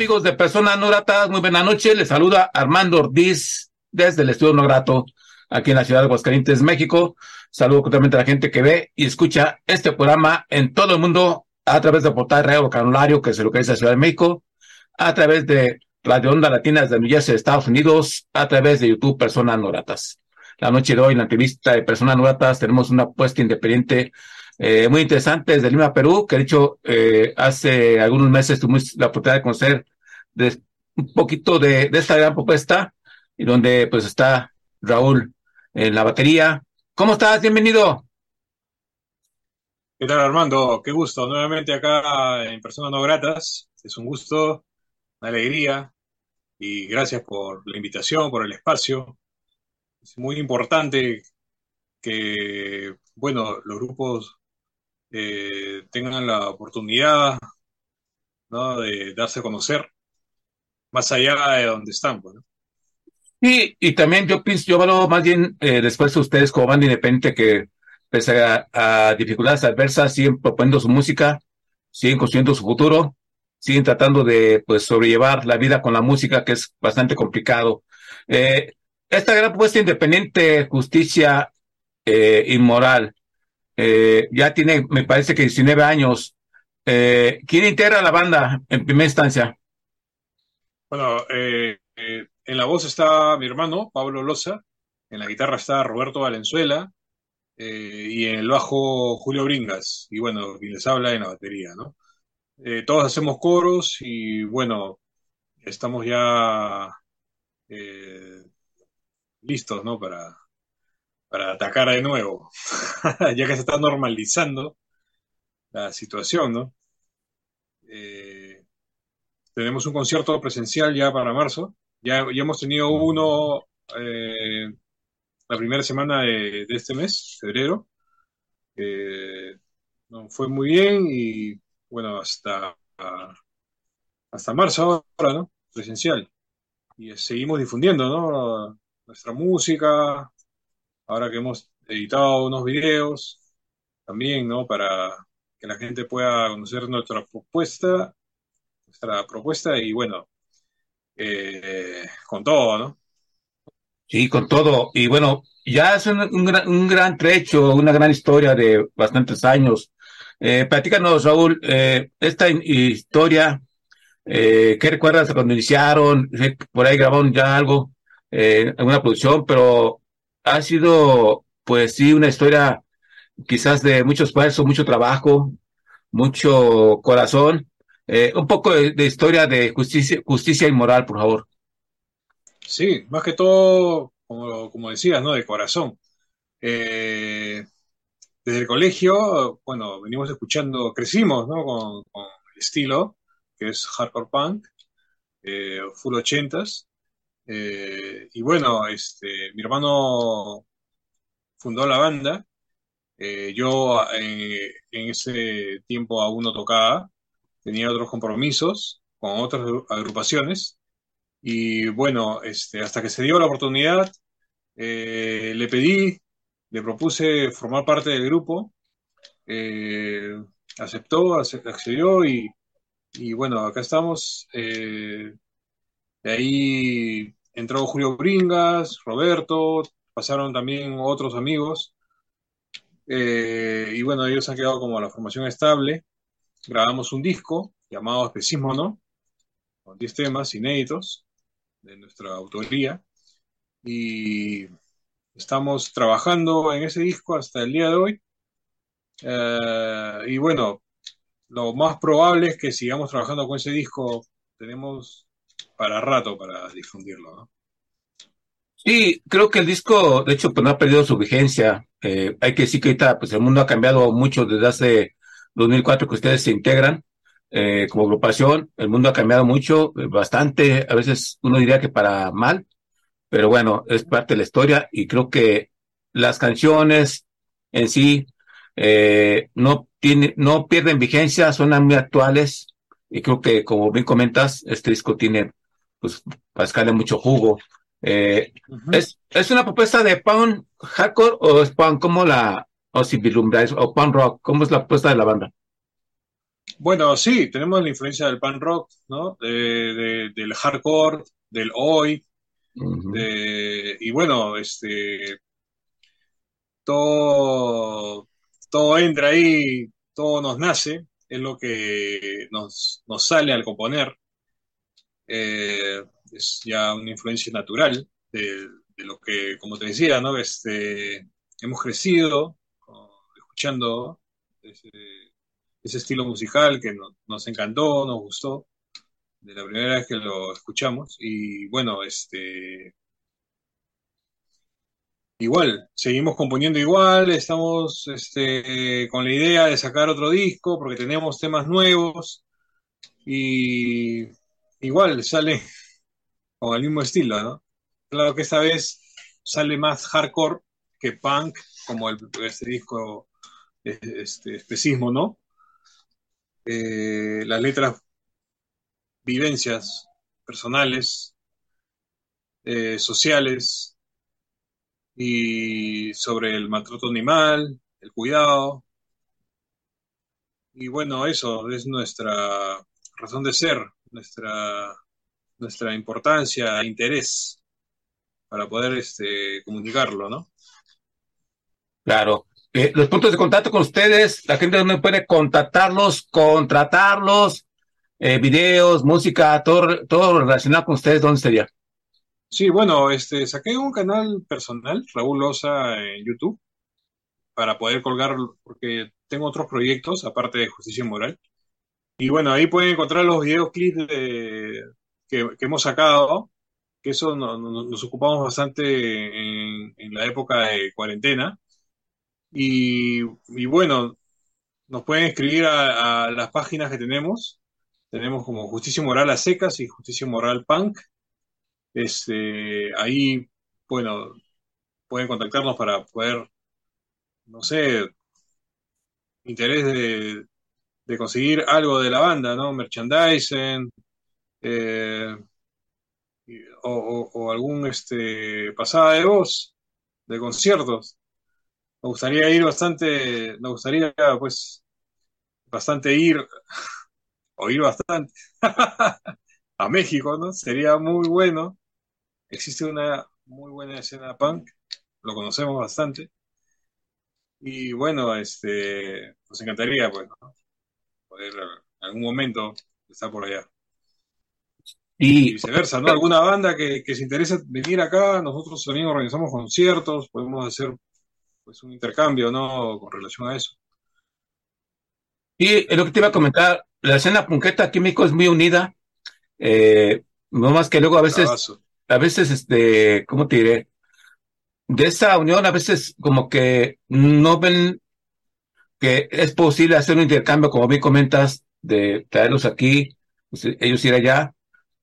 Amigos de Personas No Gratas? Muy buena noche. Les saluda Armando Ortiz desde el Estudio No Grato, aquí en la ciudad de Aguascalientes, México. Saludo a la gente que ve y escucha este programa en todo el mundo a través de Portal Radio Vocabulario, que es lo que es la Ciudad de México, a través de Radio Onda Latinas de New Jersey, Estados Unidos, a través de YouTube Personas No Gratas. La noche de hoy, en la entrevista de Personas No Gratas, tenemos una apuesta independiente eh, muy interesante desde Lima, Perú, que de hecho eh, hace algunos meses tuvimos la oportunidad de conocer de, un poquito de, de, esta gran propuesta y donde pues está Raúl en la batería. ¿Cómo estás? Bienvenido. ¿Qué tal Armando? Qué gusto nuevamente acá en Personas No Gratas. Es un gusto, una alegría y gracias por la invitación, por el espacio. Es muy importante que, bueno, los grupos eh, tengan la oportunidad ¿no? de darse a conocer más allá de donde están. Pues, ¿no? Sí, y también yo pienso, yo valoro más bien eh, después de ustedes como banda independiente que pese a, a, dificultades adversas siguen proponiendo su música, siguen construyendo su futuro, siguen tratando de pues sobrellevar la vida con la música que es bastante complicado. Eh, esta gran propuesta independiente, justicia eh, inmoral, eh, ya tiene, me parece que 19 años. Eh, ¿Quién integra la banda en primera instancia? Bueno, eh, eh, en la voz está mi hermano, Pablo Loza, en la guitarra está Roberto Valenzuela eh, y en el bajo Julio Bringas, y bueno, quien les habla en la batería, ¿no? todos hacemos coros y bueno, estamos ya listos, ¿no? Para, para atacar de nuevo, ya que se está normalizando la situación, ¿no? Eh, tenemos un concierto presencial ya para marzo, ya, ya hemos tenido uno eh, la primera semana de, de, este mes, febrero, eh, no, fue muy bien y bueno, hasta, hasta marzo ahora, ¿no? Presencial. Y seguimos difundiendo, ¿no? Nuestra música, ahora que hemos editado unos videos también, ¿no? Para que la gente pueda conocer nuestra propuesta, nuestra propuesta y bueno, eh, con todo, ¿no? Sí, con todo. Y bueno, ya es un, gran, un gran trecho, una gran historia de bastantes años. Eh, platícanos, Raúl, eh, esta historia, eh, ¿qué recuerdas cuando iniciaron? Por ahí grabaron ya algo, eh, alguna producción, pero ha sido, pues sí, una historia quizás de mucho esfuerzo, mucho trabajo, mucho corazón. Eh, un poco de, historia de justicia, justicia y moral, por favor. Sí, más que todo, como, como decías, ¿no? De corazón. Eh, desde el colegio, bueno, venimos escuchando, crecimos, ¿no? Con, el estilo, que es hardcore punk, eh, full ochentas, eh, y bueno, este, mi hermano fundó la banda. Yo en ese tiempo aún no tocaba, tenía otros compromisos con otras agrupaciones. Y bueno, este, hasta que se dio la oportunidad, eh, le pedí, le propuse formar parte del grupo. aceptó, accedió y, y, bueno, acá estamos. de ahí entró Julio Bringas, Roberto, pasaron también otros amigos. Eh, y bueno, ellos han quedado como la formación estable. Grabamos un disco llamado Especismo, ¿no? Con 10 temas inéditos de nuestra autoría. Y estamos trabajando en ese disco hasta el día de hoy. Eh, y bueno, lo más probable es que sigamos trabajando con ese disco. Tenemos para rato para difundirlo, ¿no? Sí, creo que el disco, de hecho, pues no ha perdido su vigencia. Eh, hay que decir que ahorita, pues el mundo ha cambiado mucho desde hace 2004 que ustedes se integran eh, como agrupación. El mundo ha cambiado mucho, eh, bastante. A veces uno diría que para mal, pero bueno, es parte de la historia y creo que las canciones en sí eh, no tiene, no pierden vigencia, son muy actuales y creo que, como bien comentas, este disco tiene pues para sacarle mucho jugo. Eh, uh -huh. ¿es, ¿Es una propuesta de punk hardcore o es punk como la, o si vislumbráis, o punk rock? ¿Cómo es la propuesta de la banda? Bueno, sí, tenemos la influencia del pan rock, ¿no? del hardcore, del hoy, y bueno, este, todo, todo entra ahí, todo nos nace, es lo que nos, sale al componer. Eh, es ya una influencia natural de, lo que, como te decía, ¿no? Este, hemos crecido escuchando ese, estilo musical que nos encantó, nos gustó de la primera vez que lo escuchamos. Y bueno, este igual, seguimos componiendo igual, estamos este, con la idea de sacar otro disco porque tenemos temas nuevos y igual sale con el mismo estilo, ¿no? Claro que esta vez sale más hardcore que punk, como el, este disco, este especismo, ¿no? Eh, las letras, vivencias personales, eh, sociales, y sobre el maltrato animal, el cuidado. Y bueno, eso es nuestra razón de ser, nuestra, nuestra importancia, interés para poder este, comunicarlo, ¿no? Claro. Eh, los puntos de contacto con ustedes, la gente donde puede contactarlos, contratarlos, eh, videos, música, todo, todo relacionado con ustedes, ¿dónde sería? Sí, bueno, este, saqué un canal personal, Raúl Loza, en YouTube, para poder colgar, porque tengo otros proyectos, aparte de Justicia Moral. Y bueno, ahí pueden encontrar los videos clips que, hemos sacado, que eso nos ocupamos bastante en, la época de cuarentena. Y, bueno, nos pueden escribir a, las páginas que tenemos. Tenemos como Justicia Moral a secas y Justicia Moral Punk. Este, ahí, bueno, pueden contactarnos para poder, no sé, interés de, conseguir algo de la banda, ¿no? Merchandising, eh, o, algún este, pasada de voz, de conciertos. Me gustaría ir bastante, me gustaría pues bastante ir, o ir bastante a México, ¿no? Sería muy bueno existe una muy buena escena punk, lo conocemos bastante. Y bueno, este, nos encantaría, pues, poder en algún momento estar por allá. Y, viceversa, ¿no? Alguna banda que, se interese venir acá, nosotros también organizamos conciertos, podemos hacer pues un intercambio, ¿no? Con relación a eso. Y lo que te iba a comentar, la escena punketa aquí en México es muy unida, eh, no más que luego a veces a veces, este, ¿cómo te diré? De esa unión, a veces como que no ven que es posible hacer un intercambio, como bien comentas, de traerlos aquí, pues, ellos ir allá.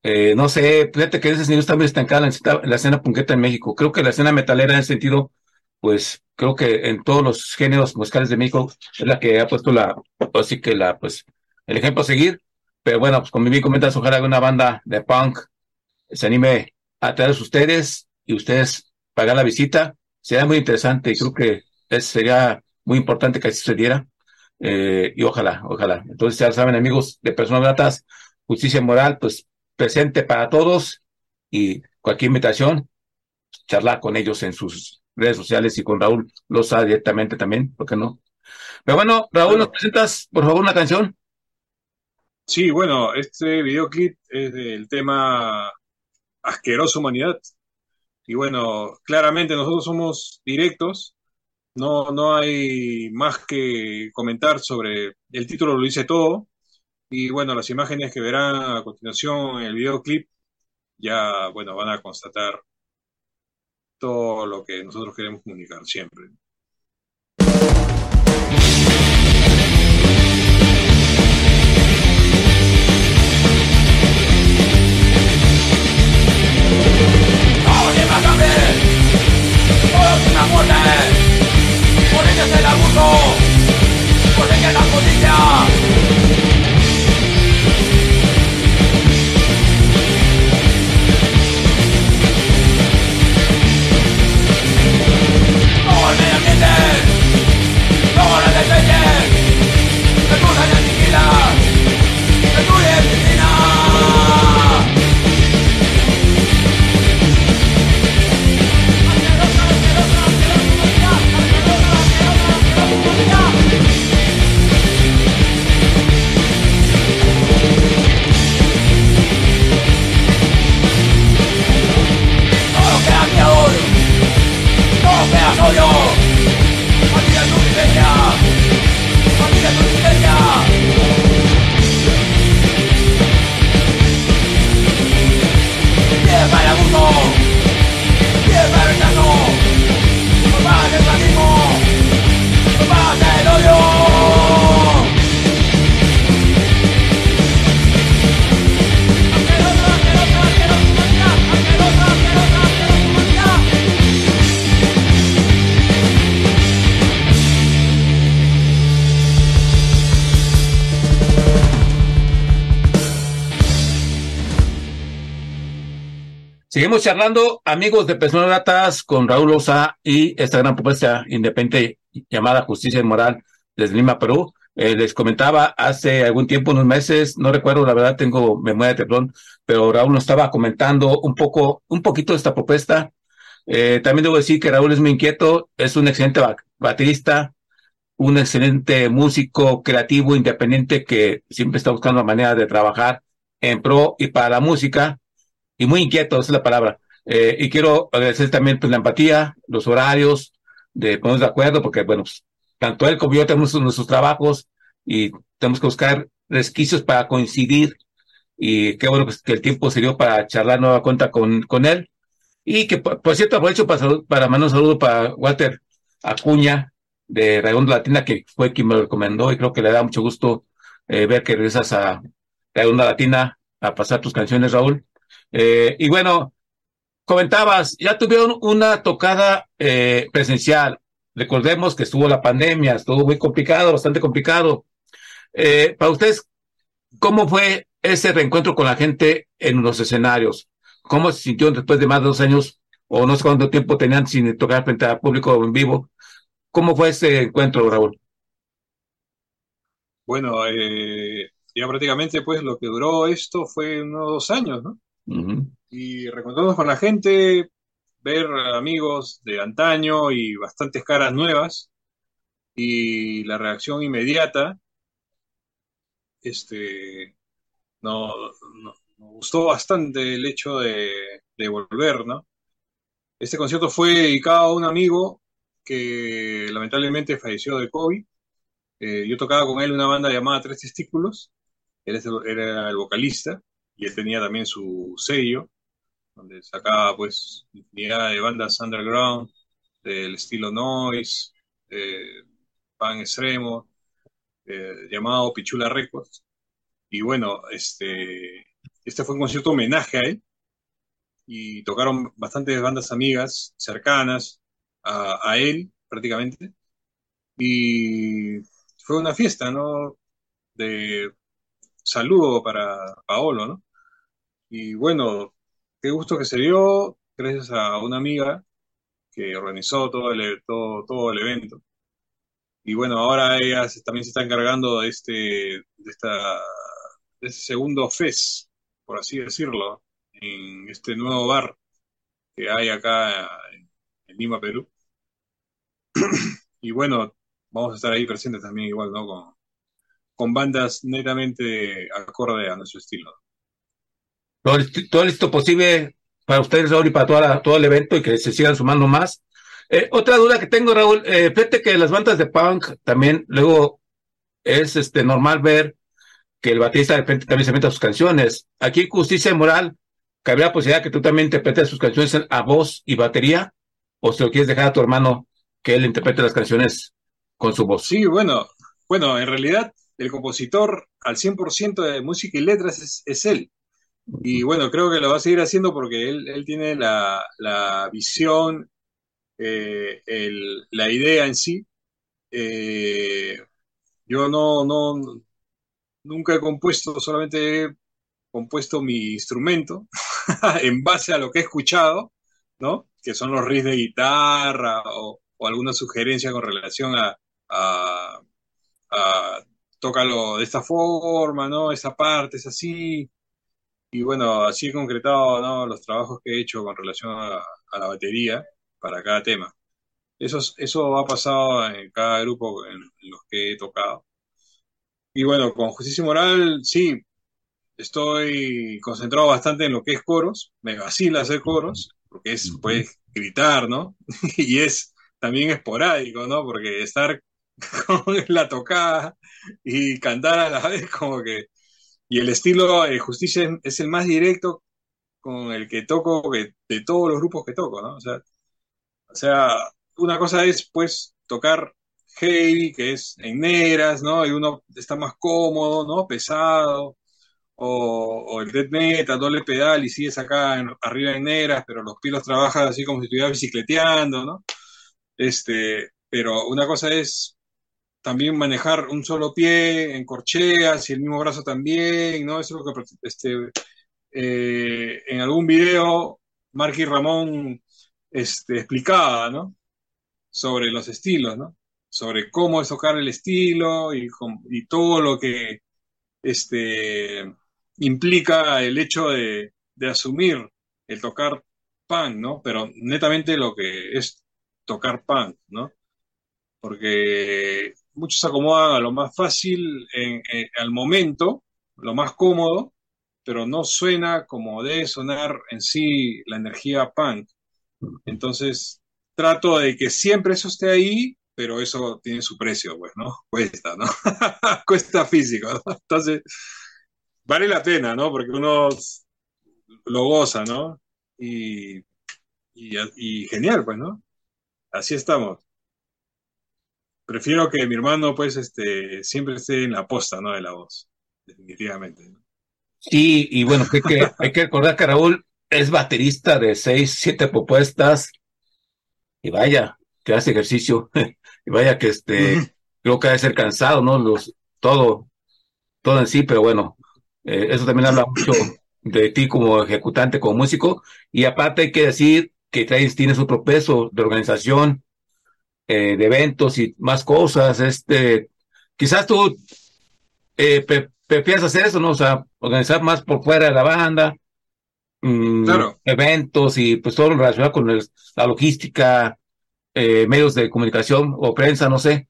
Eh, no sé, fíjate que ese señor está muy estancado en la, escena punqueta en México. Creo que la escena metalera en ese sentido, pues creo que en todos los géneros musicales de México es la que ha puesto la, así que la, pues, el ejemplo a seguir. Pero bueno, pues como bien comentas, ojalá una banda de punk se anime a través de ustedes y ustedes pagar la visita. Sería muy interesante y creo que sería muy importante que así sucediera. Eh, y ojalá, ojalá. Entonces, ya saben, amigos de Personas Gratas, Justicia Moral, pues presente para todos y cualquier invitación, charlar con ellos en sus redes sociales y con Raúl Loza directamente también, ¿por qué no? Pero bueno, Raúl, ¿nos presentas, por favor, una canción? Sí, bueno, este videoclip es del tema asquerosa humanidad. Y bueno, claramente nosotros somos directos, no, no hay más que comentar sobre el título, lo dice todo. Y bueno, las imágenes que verán a continuación en el videoclip ya, bueno, van a constatar todo lo que nosotros queremos comunicar siempre. una muerte Por ella es el abuso Por ella es la Seguimos charlando, amigos de Personas Gratas, con Raúl Osa y esta gran propuesta independiente llamada Justicia Moral desde Lima, Perú. Eh, les comentaba hace algún tiempo, unos meses, no recuerdo, la verdad tengo memoria de teflón, pero Raúl nos estaba comentando un poco, un poquito de esta propuesta. Eh, también debo decir que Raúl es muy inquieto, es un excelente baterista, un excelente músico creativo, independiente, que siempre está buscando la manera de trabajar en pro y para la música y muy inquieto, esa es la palabra. Eh, y quiero agradecer también pues, la empatía, los horarios, de ponernos de acuerdo, porque, bueno, pues, tanto él como yo tenemos nuestros trabajos y tenemos que buscar resquicios para coincidir. Y qué bueno pues, que el tiempo dio para charlar nueva cuenta con, con él. Y que, por, cierto, aprovecho para, para mandar un saludo para Walter Acuña de Redondo Latina, que fue quien me lo recomendó y creo que le da mucho gusto eh, ver que regresas a Redonda Latina a pasar tus canciones, Raúl. Eh, y bueno, comentabas, ya tuvieron una tocada eh, presencial. Recordemos que estuvo la pandemia, estuvo muy complicado, bastante complicado. Eh, para ustedes, ¿cómo fue ese reencuentro con la gente en los escenarios? ¿Cómo se sintieron después de más de dos años o no sé cuánto tiempo tenían sin tocar frente al público en vivo? ¿Cómo fue ese encuentro, Raúl? Bueno, ya prácticamente pues lo que duró esto fue unos dos años, ¿no? Y reencontrarnos con la gente, ver amigos de antaño y bastantes caras nuevas y la reacción inmediata, este, no, nos gustó bastante el hecho de, volver, ¿no? Este concierto fue dedicado a un amigo que lamentablemente falleció de COVID. Eh, yo tocaba con él una banda llamada Tres Testículos, él era el vocalista, y él tenía también su sello, donde sacaba pues infinidad de bandas underground, del estilo noise, eh, pan extremo, eh, llamado Pichula Records. Y bueno, este, este fue un concierto homenaje a él, y tocaron bastantes bandas amigas, cercanas a, a él prácticamente, y fue una fiesta, ¿no? De saludo para Paolo, ¿no? Y bueno, qué gusto que se dio, gracias a una amiga que organizó todo el, e, todo, todo el evento. Y bueno, ahora ella también se está encargando de este, de esta, de este segundo FES, por así decirlo, en este nuevo bar que hay acá en, Lima, Perú. y bueno, vamos a estar ahí presentes también igual, ¿no? Con, con bandas netamente acorde a nuestro estilo todo, listo posible para ustedes, Raúl, y para toda todo el evento y que se sigan sumando más. Eh, otra duda que tengo, Raúl, eh, fíjate que las bandas de punk también luego es este normal ver que el baterista también se mete a sus canciones. Aquí Justicia Moral, ¿cabría la posibilidad que tú también interpretes sus canciones a voz y batería? ¿O si lo quieres dejar a tu hermano que él interprete las canciones con su voz? Sí, bueno, bueno, en realidad el compositor al 100% de música y letras es, es él. Y bueno, creo que lo va a seguir haciendo porque él, tiene la, visión, eh, la idea en sí. Eh, yo no, no, nunca he compuesto, solamente he compuesto mi instrumento en base a lo que he escuchado, ¿no? Que son los riffs de guitarra o, alguna sugerencia con relación a, a, a tócalo de esta forma, ¿no? Esa parte es así, y bueno, así he concretado los trabajos que he hecho con relación a, la batería para cada tema. Eso, eso ha pasado en cada grupo en, los que he tocado. Y bueno, con Justicia Moral, sí, estoy concentrado bastante en lo que es coros. Me vacila hacer coros, porque es, pues, gritar, ¿no? y es también esporádico, ¿no? Porque estar con la tocada y cantar a la vez, como que y el estilo de Justicia es el más directo con el que toco de, todos los grupos que toco, ¿no? O sea, una cosa es pues tocar heavy, que es en negras, ¿no? Y uno está más cómodo, ¿no? Pesado. O, el death metal, doble pedal y sigues acá arriba en negras, pero los pilos trabajan así como si estuvieras bicicleteando, ¿no? Este, pero una cosa es también manejar un solo pie en corcheas y el mismo brazo también, ¿no? Eso es lo que este, eh, en algún video Marky Ramón este, explicaba, ¿no? Sobre los estilos, ¿no? Sobre cómo es tocar el estilo y, y todo lo que este, implica el hecho de, de asumir el tocar punk, ¿no? Pero netamente lo que es tocar punk, ¿no? Porque muchos se acomodan a lo más fácil en, al momento, lo más cómodo, pero no suena como debe sonar en sí la energía punk. Entonces, trato de que siempre eso esté ahí, pero eso tiene su precio, pues, ¿no? Cuesta, ¿no? Cuesta físico, ¿no? Entonces, vale la pena, ¿no? Porque uno lo goza, ¿no? Y, y, genial, pues, ¿no? Así estamos. Prefiero que mi hermano, pues, este, siempre esté en la posta, ¿no? De la voz, definitivamente. Sí, y bueno, hay que, hay que recordar que Raúl es baterista de seis, siete propuestas, y vaya, que hace ejercicio, y vaya que este, creo que debe ser cansado, ¿no? Los, todo, todo en sí, pero bueno, eh, eso también habla mucho de ti como ejecutante, como músico, y aparte hay que decir que traes, tienes otro peso de organización, eh, de eventos y más cosas, este, quizás tú eh, prefieres hacer eso, ¿no? O sea, organizar más por fuera de la banda, mm, eventos y pues todo lo relacionado con la logística, eh, medios de comunicación o prensa, no sé,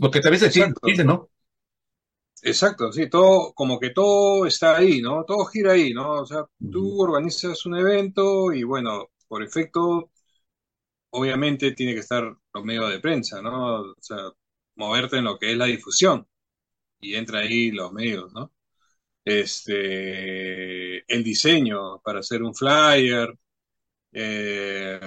porque también se dice, ¿no? Exacto, sí, todo, como que todo está ahí, ¿no? Todo gira ahí, ¿no? O sea, tú organizas un evento y bueno, por efecto, obviamente tiene que estar los medios de prensa, ¿no? O sea, moverte en lo que es la difusión y entra ahí los medios, ¿no? Este, el diseño para hacer un flyer, eh,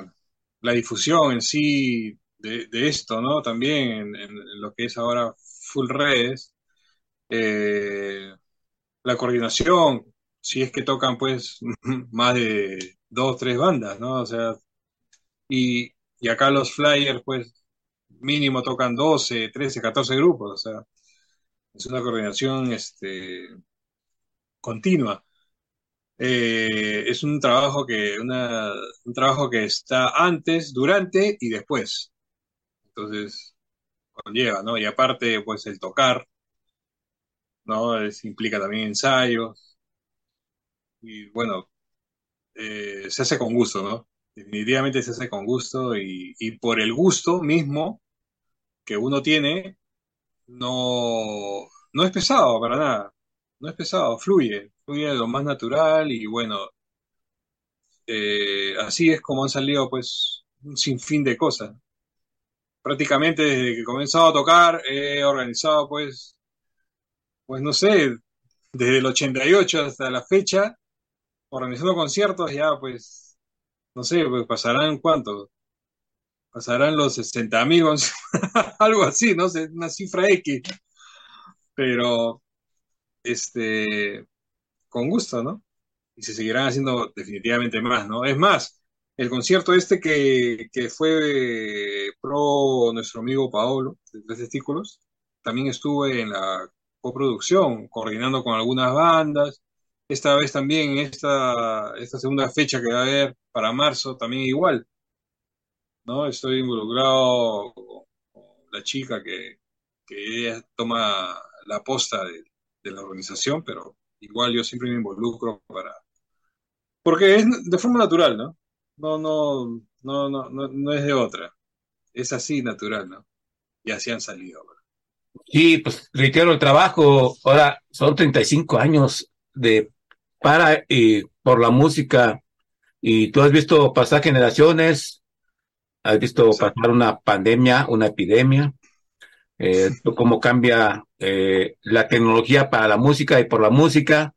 la difusión en sí de, esto, ¿no? También en, lo que es ahora full redes eh, la coordinación, si es que tocan pues más de dos, tres bandas, ¿no? O sea, y, y acá los flyers pues mínimo tocan 12, 13, 14 grupos, o sea, es una coordinación este, continua. Eh, es un trabajo que una, un trabajo que está antes, durante y después. Entonces, conlleva, ¿no? Y aparte, pues el tocar, ¿no? implica también ensayos. Y bueno, eh, se hace con gusto, ¿no? Definitivamente se hace con gusto y, por el gusto mismo que uno tiene, no, no es pesado para nada. No es pesado, fluye, fluye de lo más natural y bueno, eh, así es como han salido pues un sinfín de cosas. Prácticamente desde que he comenzado a tocar he organizado pues pues no sé, desde el 88 hasta la fecha, organizando conciertos, ya pues, no sé, pues pasarán cuánto, pasarán los 60 amigos, algo así, no sé, una cifra X, pero este, con gusto, ¿no? Y se seguirán haciendo definitivamente más, ¿no? Es más, el concierto este que, que fue pro nuestro amigo Paolo, de Tres Testículos, también estuve en la coproducción, coordinando con algunas bandas. Esta vez también, esta, esta segunda fecha que va a haber para marzo, también igual. ¿no? Estoy involucrado con, la chica que, que, ella toma la posta de, la organización, pero igual yo siempre me involucro para... Porque es de forma natural, ¿no? No, no, no, no, no, no es de otra. Es así natural, ¿no? Y así han salido. Sí, pues reitero el trabajo. Ahora son 35 años de para y por la música. Y tú has visto pasar generaciones, has visto pasar una pandemia, una epidemia, eh, cómo cambia eh, la tecnología para la música y por la música.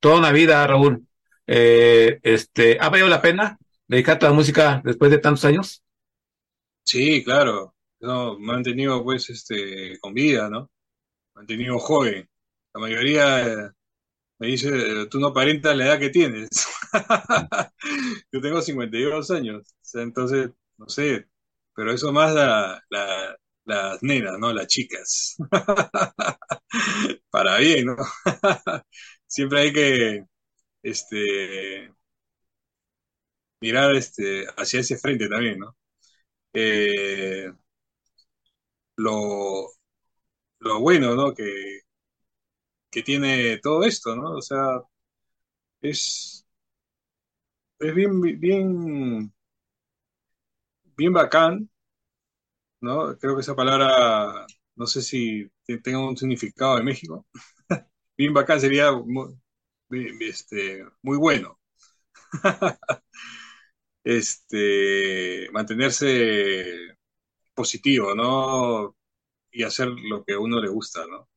Toda una vida, Raúl. Eh, este, ¿Ha valido la pena dedicarte a la música después de tantos años? Sí, claro no, mantenido pues este, con vida, ¿no? Mantenido joven. La mayoría me dice, tú no aparentas la edad que tienes. Yo tengo 52 años, entonces, no sé, pero eso más la, las nenas, ¿no? Las chicas. Para bien, ¿no? Siempre hay que, este, mirar este, hacia ese frente también, ¿no? Eh, lo, lo bueno, ¿no? Que, que tiene todo esto, ¿no? O sea, es, es bien, bien, bien bacán, ¿no? Creo que esa palabra, no sé si tenga un significado en México. bien bacán sería muy, este, muy bueno. este, mantenerse positivo, ¿no? Y hacer lo que a uno le gusta, ¿no?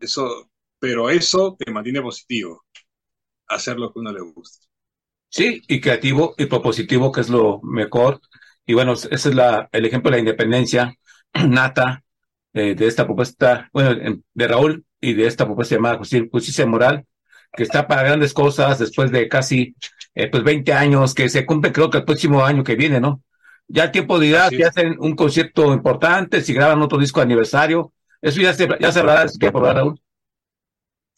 Eso, pero eso te mantiene positivo, hacer lo que uno le gusta. Sí, y creativo y propositivo, que es lo mejor. Y bueno, ese es la, el ejemplo de la independencia nata eh, de esta propuesta, bueno, de Raúl y de esta propuesta llamada justicia, moral, que está para grandes cosas después de casi eh, pues 20 años, que se cumple creo que el próximo año que viene, ¿no? Ya el tiempo dirá si hacen un concierto importante, si graban otro disco de aniversario. Eso ya se, ya se hablará que por Raúl.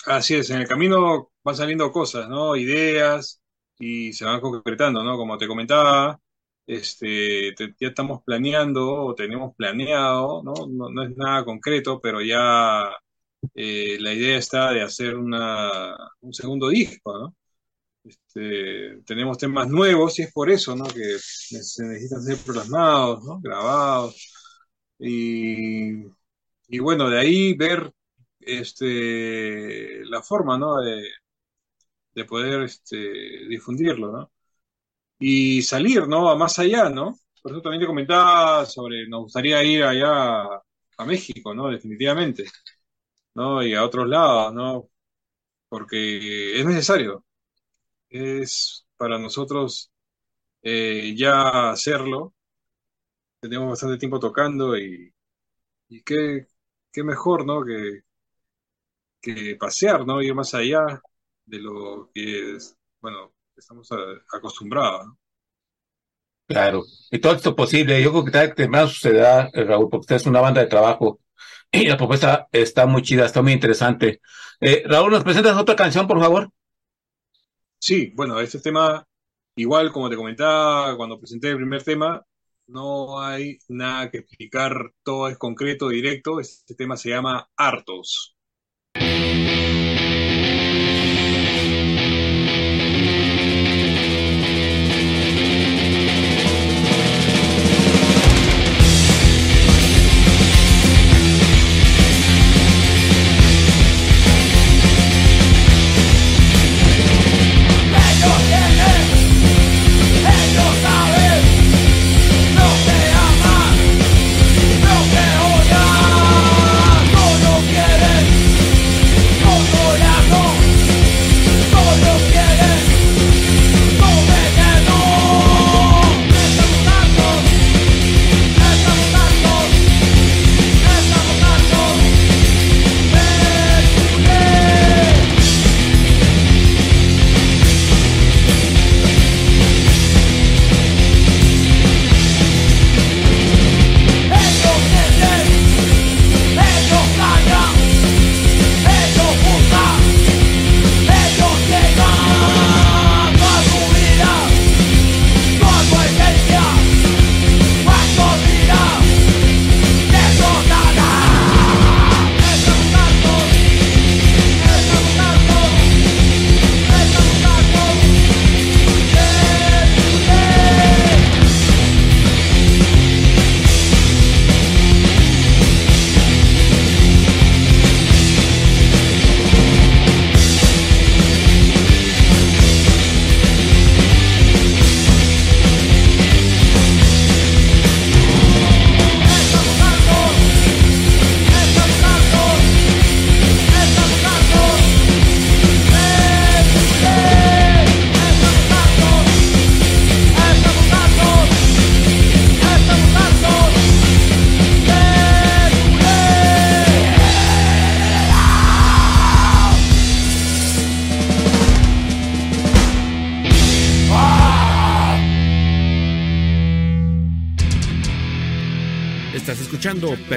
Así es, en el camino van saliendo cosas, ¿no? Ideas y se van concretando, ¿no? Como te comentaba, este, ya estamos planeando o tenemos planeado, ¿no? No, es nada concreto, pero ya eh, la idea está de hacer una, un segundo disco, ¿no? Este, tenemos temas nuevos y es por eso, ¿no? Que se necesitan ser plasmados, ¿no? Grabados. Y, y bueno, de ahí ver este, la forma, ¿no? De, de poder este, difundirlo, ¿no? Y salir, ¿no? A más allá, ¿no? Por eso también te comentaba sobre, nos gustaría ir allá a México, ¿no? Definitivamente, ¿no? Y a otros lados, ¿no? Porque es necesario, es para nosotros eh, ya hacerlo. Tenemos bastante tiempo tocando y, y qué, qué mejor, ¿no? Que, que pasear, ¿no? Ir más allá de lo que es, bueno, estamos acostumbrados, ¿no? Claro, y todo esto posible. Yo creo que tal que más sucederá, eh, Raúl, porque usted es una banda de trabajo y la propuesta está muy chida, está muy interesante. Eh, Raúl, ¿nos presentas otra canción, por favor? Sí, bueno, este tema, igual como te comentaba cuando presenté el primer tema, no hay nada que explicar, todo es concreto, directo. Este tema se llama Hartos.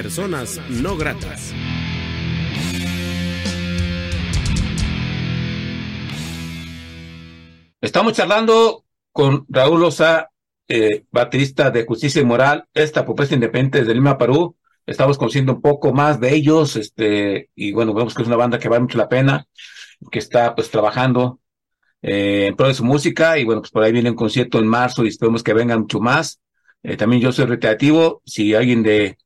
Personas no gratas. Estamos charlando con Raúl Loza, eh, baterista de Justicia y Moral, esta propuesta independiente de Lima, Perú. Estamos conociendo un poco más de ellos, este, y bueno, vemos que es una banda que vale mucho la pena, que está pues trabajando eh, en pro de su música, y bueno, pues por ahí viene un concierto en marzo y esperemos que vengan mucho más. Eh, también yo soy recreativo, si alguien de,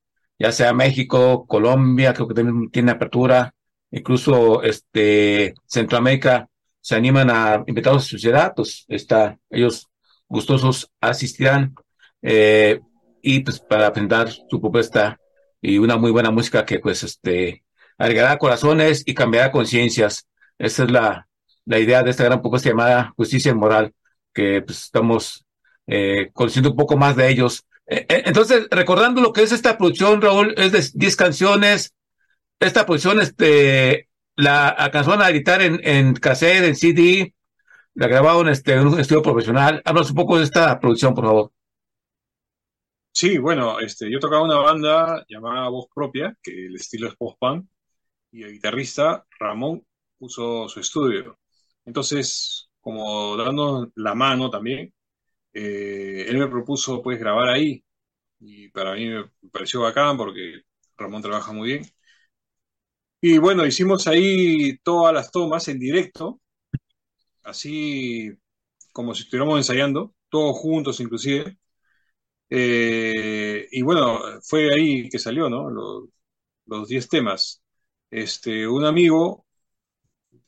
ya sea México, Colombia, creo que también tiene apertura, incluso este Centroamérica, se animan a invitar a su sociedad, pues está, ellos gustosos asistirán eh, y pues para presentar su propuesta y una muy buena música que pues este alegrará corazones y cambiará conciencias. Esa es la, la idea de esta gran propuesta llamada Justicia Moral, que pues estamos eh, conociendo un poco más de ellos. Eh, eh, entonces, recordando lo que es esta producción, Raúl, es de 10 canciones. Esta producción, este, la alcanzaron a editar en, en cassette, en CD, la grabaron este, en un estudio profesional. Háblanos un poco de esta producción, por favor. Sí, bueno, este, yo tocaba una banda llamada Voz Propia, que el estilo es post-punk, y el guitarrista Ramón puso su estudio. Entonces, como dando la mano también, eh, él me propuso pues grabar ahí, y para mí me pareció bacán porque Ramón trabaja muy bien. Y bueno, hicimos ahí todas las tomas en directo, así como si estuviéramos ensayando, todos juntos inclusive. Eh, y bueno, fue ahí que salió, ¿no? Los 10 temas. Este, un amigo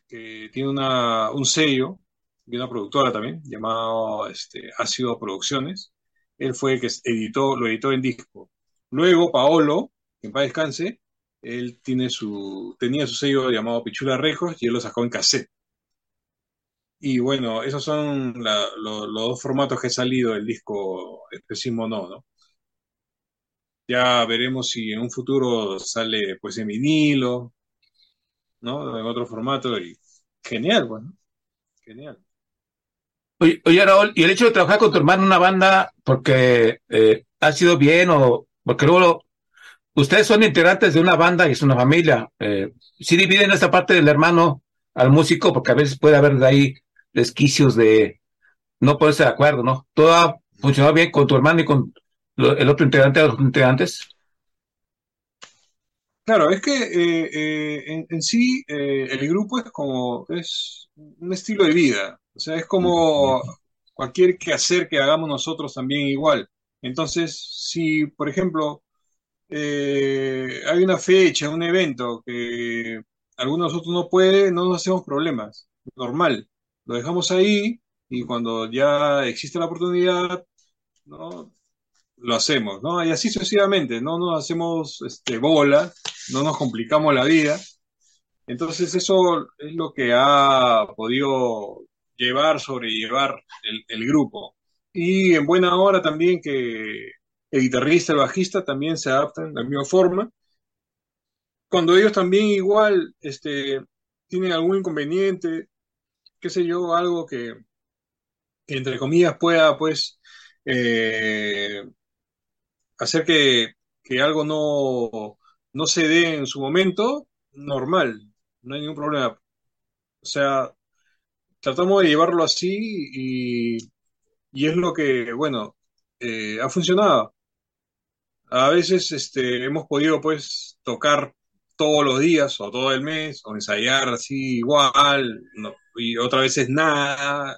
que tiene una, un sello y una productora también, llamado este, Ácido Producciones. Él fue el que editó, lo editó en disco. Luego, Paolo, en paz descanse, él tiene su, tenía su sello llamado Pichula Rejos y él lo sacó en cassette. Y bueno, esos son los dos formatos que ha salido del disco Especismo No, ¿no? Ya veremos si en un futuro sale pues en vinilo, ¿no? En otro formato y genial, bueno, genial. Oye, oye, Raúl, y el hecho de trabajar con tu hermano en una banda, porque eh, ha sido bien o porque luego ustedes son integrantes de una banda y es una familia, eh, ¿sí dividen esta parte del hermano al músico? Porque a veces puede haber de ahí desquicios de no ponerse de acuerdo, ¿no? ¿Todo ha funcionado bien con tu hermano y con el otro integrante de los integrantes? Claro, es que eh, eh, en, sí eh, el grupo es como, es un estilo de vida, o sea, es como cualquier quehacer que hagamos nosotros también igual. Entonces, si, por ejemplo, hay una fecha, un evento que alguno de nosotros no puede, no nos hacemos problemas, normal lo dejamos ahí y cuando ya existe la oportunidad, ¿no? Lo hacemos, ¿no? Y así sucesivamente, no nos hacemos este, bola, no nos complicamos la vida. Entonces eso es lo que ha podido llevar, sobrellevar el, el grupo. Y en buena hora también que el guitarrista, el bajista también se adaptan de la misma forma. Cuando ellos también igual este, tienen algún inconveniente, qué sé yo, algo que, entre comillas pueda pues eh, hacer que, algo no, no se dé en su momento, normal, no hay ningún problema. O sea, tratamos de llevarlo así y, y es lo que, bueno, eh, ha funcionado. A veces este, hemos podido pues tocar todos los días o todo el mes o ensayar así igual, no, y otra vez es nada,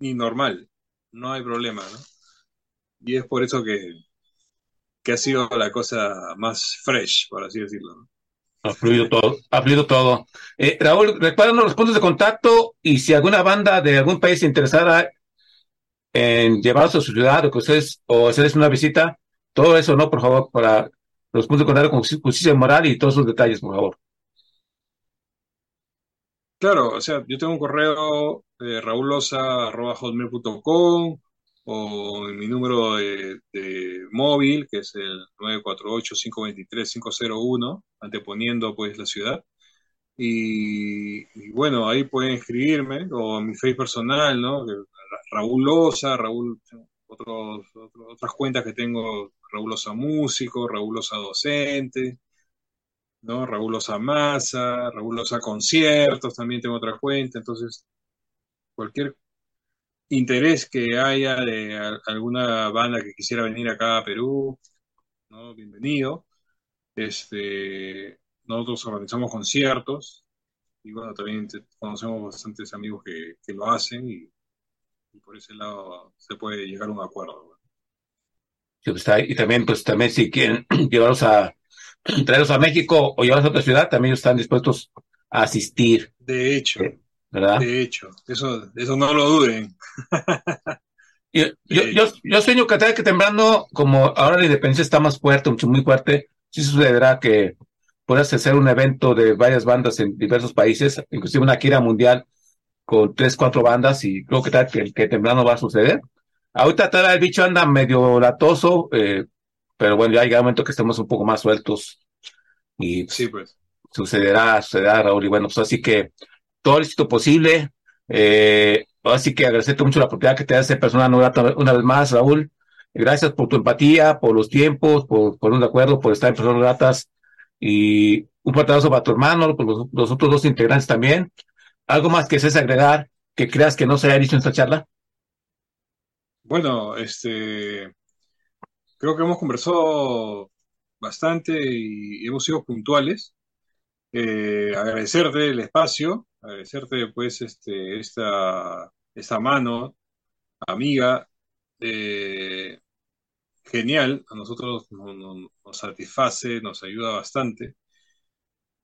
ni normal, no hay problema, ¿no? Y es por eso que, que ha sido la cosa más fresh, por así decirlo. Ha fluido todo, ha fluido todo. Eh, Raúl, recuérdanos los puntos de contacto y si alguna banda de algún país se interesara en llevarse a su ciudad o que ustedes, o hacerles una visita, todo eso, ¿no? Por favor, para los puntos de contacto con justicia moral y todos sus detalles, por favor. Claro, o sea, yo tengo un correo de raulosa.hotmail.com o mi número de, móvil, que es el 948-523-501, anteponiendo pues la ciudad. Y, bueno, ahí pueden escribirme, o mi face personal, ¿no? Raúl Loza, Raúl, otros, otras cuentas que tengo, Raúl Loza Músico, Raúl Loza Docente, ¿no? Raúl Osa Masa, Raúl Osa Conciertos, también tengo otra cuenta, entonces cualquier... interés que haya de alguna banda que quisiera venir acá a Perú, ¿no? Bienvenido. Este, nosotros organizamos conciertos y bueno, también conocemos bastantes amigos que, lo hacen y, por ese lado se puede llegar a un acuerdo. Pues, y también, pues también si quieren llevarlos a traerlos a México o llevarlos a otra ciudad, también están dispuestos a asistir. De hecho, ¿verdad? De hecho, eso, eso no lo duden. yo, yo, yo, sueño que que temblando, como ahora la independencia está más fuerte, mucho, muy fuerte, sí sucederá que puedas hacer un evento de varias bandas en diversos países, inclusive una gira mundial con tres, cuatro bandas, y creo que tal que, que temblando va a suceder. Ahorita el bicho anda medio latoso, eh, pero bueno, ya llega un momento que estemos un poco más sueltos y sí, pues. sucederá, sucederá, Raúl, y bueno, pues así que todo el éxito posible, eh, así que agradecerte mucho la oportunidad que te hace persona una vez más, Raúl, gracias por tu empatía, por los tiempos, por, un acuerdo, por estar en personas gratas, y un fuerte para tu hermano, por los, otros dos integrantes también. ¿Algo más que seas agregar que creas que no se haya dicho en esta charla? Bueno, este, creo que hemos conversado bastante y hemos sido puntuales. Eh, agradecerte el espacio, agradecerte pues este, esta, esta mano amiga, eh, genial, a nosotros nos, satisface, nos ayuda bastante.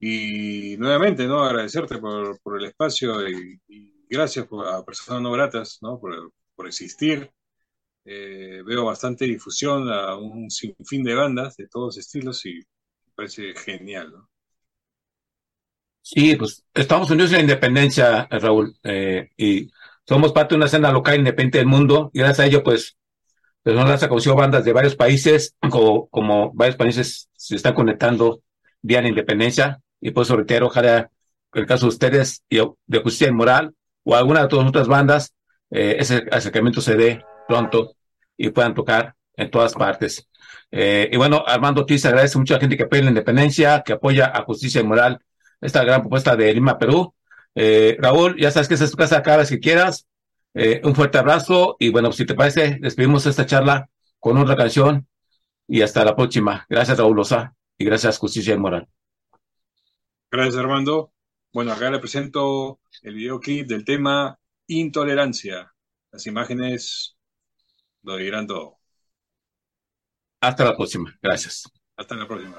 Y nuevamente, ¿no? Agradecerte por, el espacio y, gracias a personas no gratas, ¿no? Por, por existir. Eh, veo bastante difusión a un sinfín de bandas de todos estilos y me parece genial, ¿no? Sí, pues estamos unidos en la independencia, Raúl, eh, y somos parte de una escena local independiente del mundo, y gracias a ello, pues, personas ha conocido bandas de varios países, como, como varios países se están conectando vía la independencia, y pues reitero, ojalá el caso de ustedes y de Justicia y Moral, o alguna de todas otras bandas, eh, ese acercamiento se dé pronto y puedan tocar en todas partes. Eh, y bueno, Armando Ortiz agradece mucho a la gente que apoya la independencia, que apoya a Justicia y Moral, esta gran propuesta de Lima, Perú. Eh, Raúl, ya sabes que esa es tu casa cada vez que quieras. Eh, un fuerte abrazo y bueno, si te parece, despedimos esta charla con otra canción y hasta la próxima. Gracias, Raúl Loza, y gracias, Justicia y Moral. Gracias, Armando. Bueno, acá le presento el videoclip del tema Intolerancia. Las imágenes lo dirán todo. Hasta la próxima. Gracias. Hasta la próxima.